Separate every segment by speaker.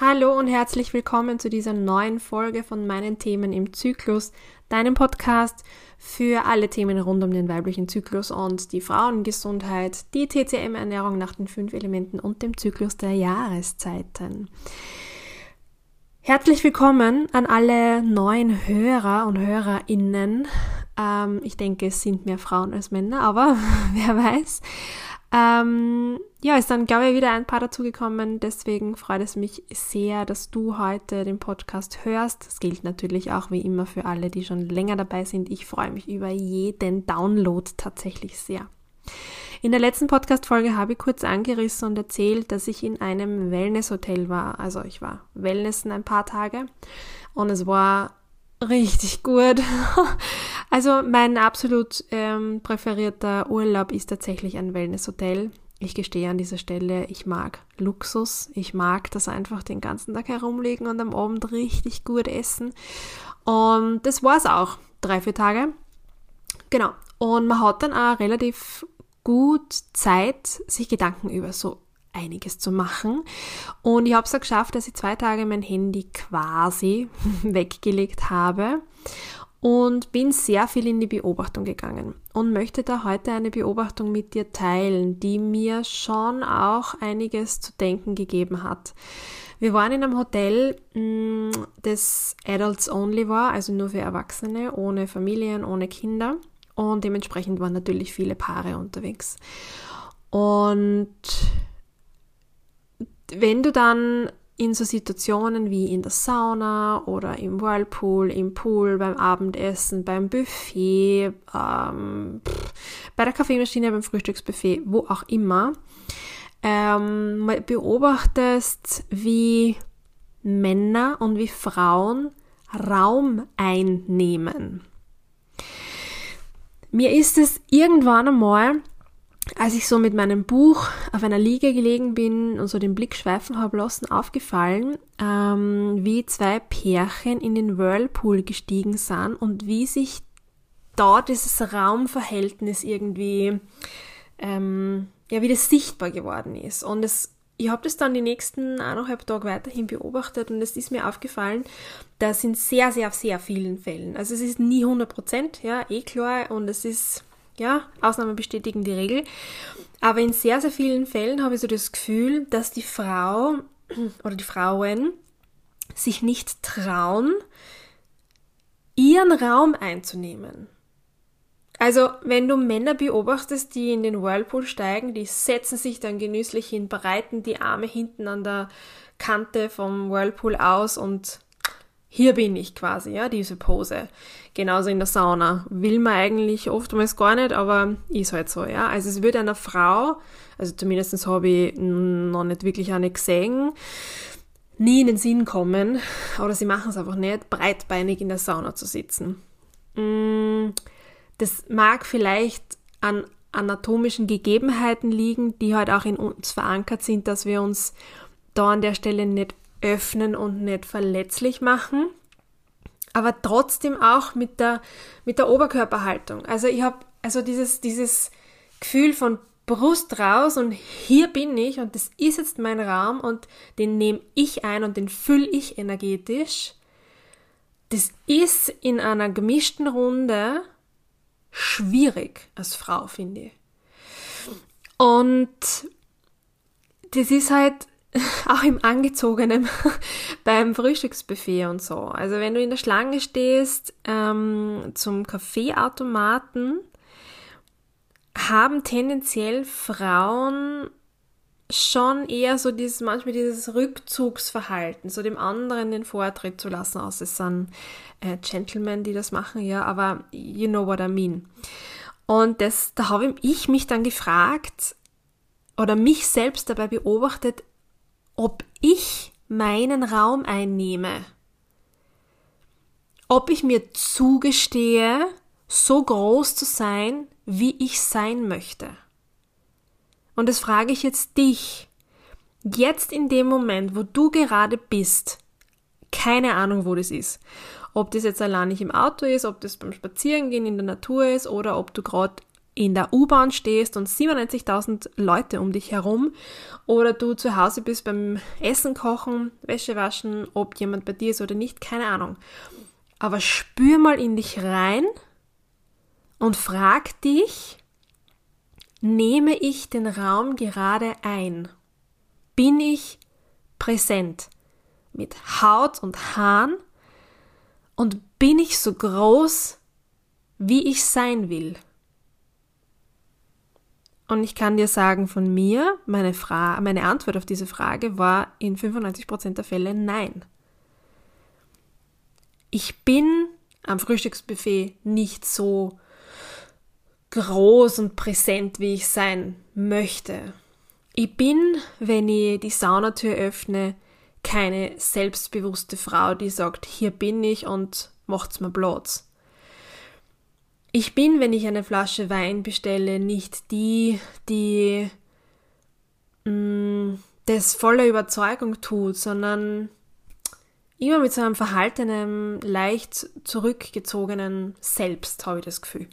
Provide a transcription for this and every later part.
Speaker 1: Hallo und herzlich willkommen zu dieser neuen Folge von meinen Themen im Zyklus, deinem Podcast für alle Themen rund um den weiblichen Zyklus und die Frauengesundheit, die TCM-Ernährung nach den fünf Elementen und dem Zyklus der Jahreszeiten. Herzlich willkommen an alle neuen Hörer und Hörerinnen. Ähm, ich denke, es sind mehr Frauen als Männer, aber wer weiß. Ähm, ja, ist dann, glaube ich, wieder ein paar dazugekommen. Deswegen freut es mich sehr, dass du heute den Podcast hörst. Das gilt natürlich auch wie immer für alle, die schon länger dabei sind. Ich freue mich über jeden Download tatsächlich sehr. In der letzten Podcast-Folge habe ich kurz angerissen und erzählt, dass ich in einem Wellness-Hotel war. Also ich war Wellnessen ein paar Tage und es war richtig gut. Also mein absolut ähm, präferierter Urlaub ist tatsächlich ein Wellnesshotel. Ich gestehe an dieser Stelle, ich mag Luxus. Ich mag das einfach den ganzen Tag herumliegen und am Abend richtig gut essen. Und das war es auch. Drei, vier Tage. Genau. Und man hat dann auch relativ gut Zeit, sich Gedanken über so einiges zu machen. Und ich habe es geschafft, dass ich zwei Tage mein Handy quasi weggelegt habe und bin sehr viel in die Beobachtung gegangen und möchte da heute eine Beobachtung mit dir teilen, die mir schon auch einiges zu denken gegeben hat. Wir waren in einem Hotel, mm, das Adults Only war, also nur für Erwachsene, ohne Familien, ohne Kinder und dementsprechend waren natürlich viele Paare unterwegs. Und wenn du dann in so Situationen wie in der Sauna oder im Whirlpool, im Pool, beim Abendessen, beim Buffet, ähm, bei der Kaffeemaschine, beim Frühstücksbuffet, wo auch immer, ähm, beobachtest, wie Männer und wie Frauen Raum einnehmen. Mir ist es irgendwann einmal als ich so mit meinem Buch auf einer Liege gelegen bin und so den Blick schweifen habe lassen, aufgefallen, ähm, wie zwei Pärchen in den Whirlpool gestiegen sind und wie sich dort dieses Raumverhältnis irgendwie, ähm, ja, wie das sichtbar geworden ist. Und es, ich habe das dann die nächsten eineinhalb Tage weiterhin beobachtet und es ist mir aufgefallen, dass in sehr, sehr, sehr vielen Fällen, also es ist nie 100 Prozent, ja, eh klar, und es ist ja, Ausnahmen bestätigen die Regel. Aber in sehr, sehr vielen Fällen habe ich so das Gefühl, dass die Frau oder die Frauen sich nicht trauen, ihren Raum einzunehmen. Also, wenn du Männer beobachtest, die in den Whirlpool steigen, die setzen sich dann genüsslich hin, breiten die Arme hinten an der Kante vom Whirlpool aus und hier bin ich quasi, ja, diese Pose. Genauso in der Sauna. Will man eigentlich oftmals gar nicht, aber ist halt so, ja. Also es wird einer Frau, also zumindest habe ich noch nicht wirklich eine gesehen, nie in den Sinn kommen, oder sie machen es einfach nicht, breitbeinig in der Sauna zu sitzen. Mm, das mag vielleicht an anatomischen Gegebenheiten liegen, die halt auch in uns verankert sind, dass wir uns da an der Stelle nicht öffnen und nicht verletzlich machen, aber trotzdem auch mit der, mit der Oberkörperhaltung. Also ich habe also dieses, dieses Gefühl von Brust raus und hier bin ich und das ist jetzt mein Raum und den nehme ich ein und den fülle ich energetisch. Das ist in einer gemischten Runde schwierig als Frau, finde ich. Und das ist halt auch im Angezogenen beim Frühstücksbuffet und so. Also wenn du in der Schlange stehst ähm, zum Kaffeeautomaten, haben tendenziell Frauen schon eher so dieses, manchmal dieses Rückzugsverhalten, so dem anderen den Vortritt zu lassen, außer es sind äh, Gentlemen, die das machen, ja, aber you know what I mean. Und das, da habe ich mich dann gefragt oder mich selbst dabei beobachtet, ob ich meinen Raum einnehme. Ob ich mir zugestehe, so groß zu sein, wie ich sein möchte. Und das frage ich jetzt dich. Jetzt in dem Moment, wo du gerade bist, keine Ahnung, wo das ist. Ob das jetzt allein nicht im Auto ist, ob das beim Spazierengehen in der Natur ist oder ob du gerade in der U-Bahn stehst und 97.000 Leute um dich herum oder du zu Hause bist beim Essen kochen, Wäsche waschen, ob jemand bei dir ist oder nicht, keine Ahnung. Aber spür mal in dich rein und frag dich, nehme ich den Raum gerade ein? Bin ich präsent mit Haut und Haaren und bin ich so groß, wie ich sein will? Und ich kann dir sagen, von mir, meine, Fra meine Antwort auf diese Frage war in 95% der Fälle nein. Ich bin am Frühstücksbuffet nicht so groß und präsent, wie ich sein möchte. Ich bin, wenn ich die Saunatür öffne, keine selbstbewusste Frau, die sagt, hier bin ich und macht's mir Platz. Ich bin, wenn ich eine Flasche Wein bestelle, nicht die, die mh, mm, das voller Überzeugung tut, sondern immer mit so einem verhaltenen, leicht zurückgezogenen Selbst, habe ich das Gefühl.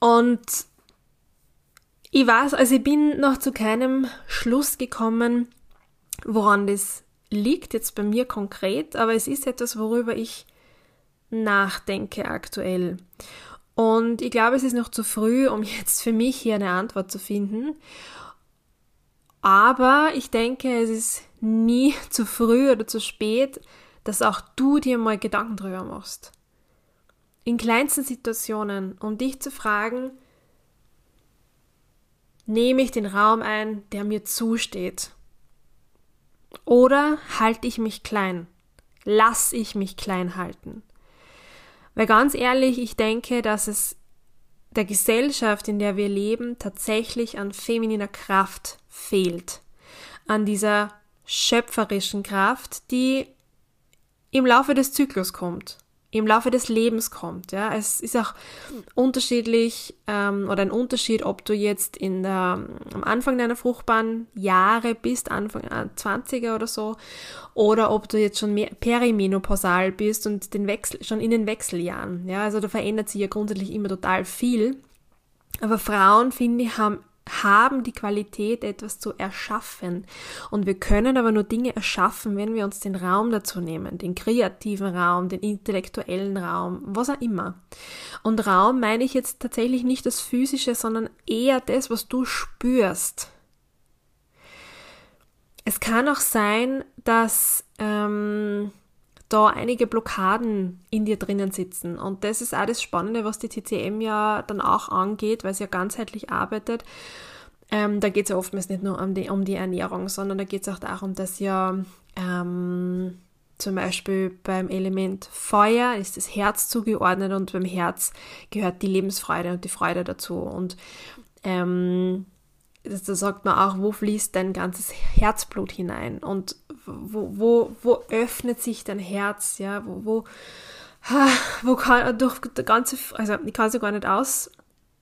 Speaker 1: Und ich weiß, also ich bin noch zu keinem Schluss gekommen, woran das liegt, jetzt bei mir konkret, aber es ist etwas, worüber ich nachdenke aktuell. Und ich glaube, es ist noch zu früh, um jetzt für mich hier eine Antwort zu finden. Aber ich denke, es ist nie zu früh oder zu spät, dass auch du dir mal Gedanken drüber machst. In kleinsten Situationen, um dich zu fragen, nehme ich den Raum ein, der mir zusteht? Oder halte ich mich klein? Lass ich mich klein halten? Weil ganz ehrlich, ich denke, dass es der Gesellschaft, in der wir leben, tatsächlich an femininer Kraft fehlt. An dieser schöpferischen Kraft, die im Laufe des Zyklus kommt im Laufe des Lebens kommt. Ja, es ist auch unterschiedlich ähm, oder ein Unterschied, ob du jetzt in der, am Anfang deiner fruchtbaren Jahre bist, Anfang 20er oder so, oder ob du jetzt schon mehr perimenopausal bist und den Wechsel schon in den Wechseljahren. Ja, also da verändert sich ja grundsätzlich immer total viel. Aber Frauen, finde ich, haben haben die Qualität, etwas zu erschaffen. Und wir können aber nur Dinge erschaffen, wenn wir uns den Raum dazu nehmen, den kreativen Raum, den intellektuellen Raum, was auch immer. Und Raum meine ich jetzt tatsächlich nicht das Physische, sondern eher das, was du spürst. Es kann auch sein, dass ähm, da einige Blockaden in dir drinnen sitzen. Und das ist auch das Spannende, was die TCM ja dann auch angeht, weil sie ja ganzheitlich arbeitet. Ähm, da geht es ja oftmals nicht nur um die, um die Ernährung, sondern da geht es auch darum, dass ja ähm, zum Beispiel beim Element Feuer ist das Herz zugeordnet und beim Herz gehört die Lebensfreude und die Freude dazu. Und ähm, da sagt man auch, wo fließt dein ganzes Herzblut hinein und wo, wo, wo öffnet sich dein Herz, ja, wo, wo, wo kann durch der ganze, also ich kann es gar nicht aus,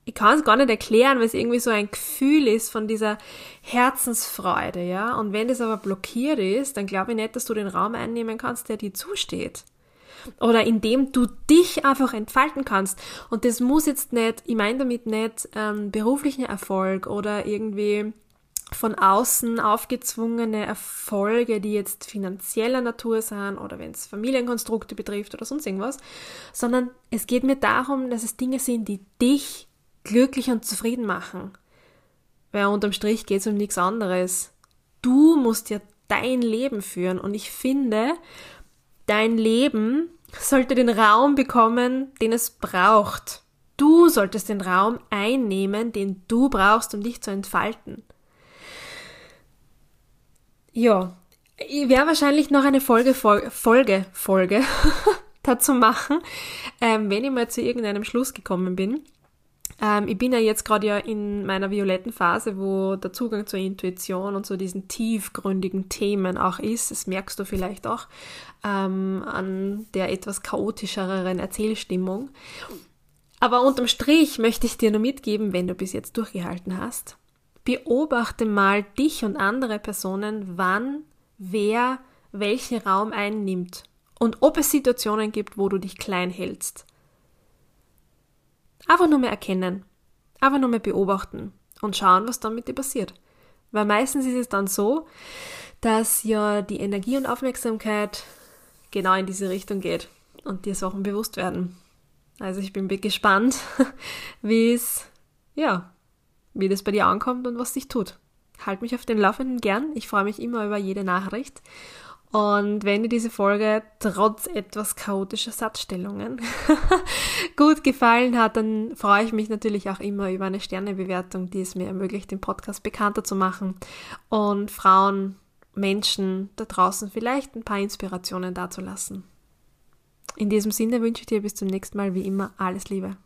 Speaker 1: ich kann es gar nicht erklären, weil es irgendwie so ein Gefühl ist von dieser Herzensfreude, ja, und wenn das aber blockiert ist, dann glaube ich nicht, dass du den Raum einnehmen kannst, der dir zusteht. Oder indem du dich einfach entfalten kannst. Und das muss jetzt nicht, ich meine damit nicht ähm, beruflichen Erfolg oder irgendwie von außen aufgezwungene Erfolge, die jetzt finanzieller Natur sind oder wenn es Familienkonstrukte betrifft oder sonst irgendwas, sondern es geht mir darum, dass es Dinge sind, die dich glücklich und zufrieden machen. Weil unterm Strich geht es um nichts anderes. Du musst ja dein Leben führen und ich finde, dein Leben sollte den Raum bekommen, den es braucht. Du solltest den Raum einnehmen, den du brauchst, um dich zu entfalten. Ja, ich werde wahrscheinlich noch eine Folge, Folge, Folge dazu machen, ähm, wenn ich mal zu irgendeinem Schluss gekommen bin. Ähm, ich bin ja jetzt gerade ja in meiner violetten Phase, wo der Zugang zur Intuition und zu diesen tiefgründigen Themen auch ist. Das merkst du vielleicht auch ähm, an der etwas chaotischeren Erzählstimmung. Aber unterm Strich möchte ich dir nur mitgeben, wenn du bis jetzt durchgehalten hast. Beobachte mal dich und andere Personen, wann wer welchen Raum einnimmt und ob es Situationen gibt, wo du dich klein hältst. Einfach nur mehr erkennen. Einfach nur mehr beobachten und schauen, was dann mit dir passiert. Weil meistens ist es dann so, dass ja die Energie und Aufmerksamkeit genau in diese Richtung geht und dir Sachen bewusst werden. Also ich bin gespannt, wie es, ja, wie das bei dir ankommt und was sich tut. Halt mich auf den Laufenden gern. Ich freue mich immer über jede Nachricht. Und wenn dir diese Folge trotz etwas chaotischer Satzstellungen gut gefallen hat, dann freue ich mich natürlich auch immer über eine Sternebewertung, die es mir ermöglicht, den Podcast bekannter zu machen und Frauen, Menschen da draußen vielleicht ein paar Inspirationen dazulassen. In diesem Sinne wünsche ich dir bis zum nächsten Mal wie immer alles Liebe.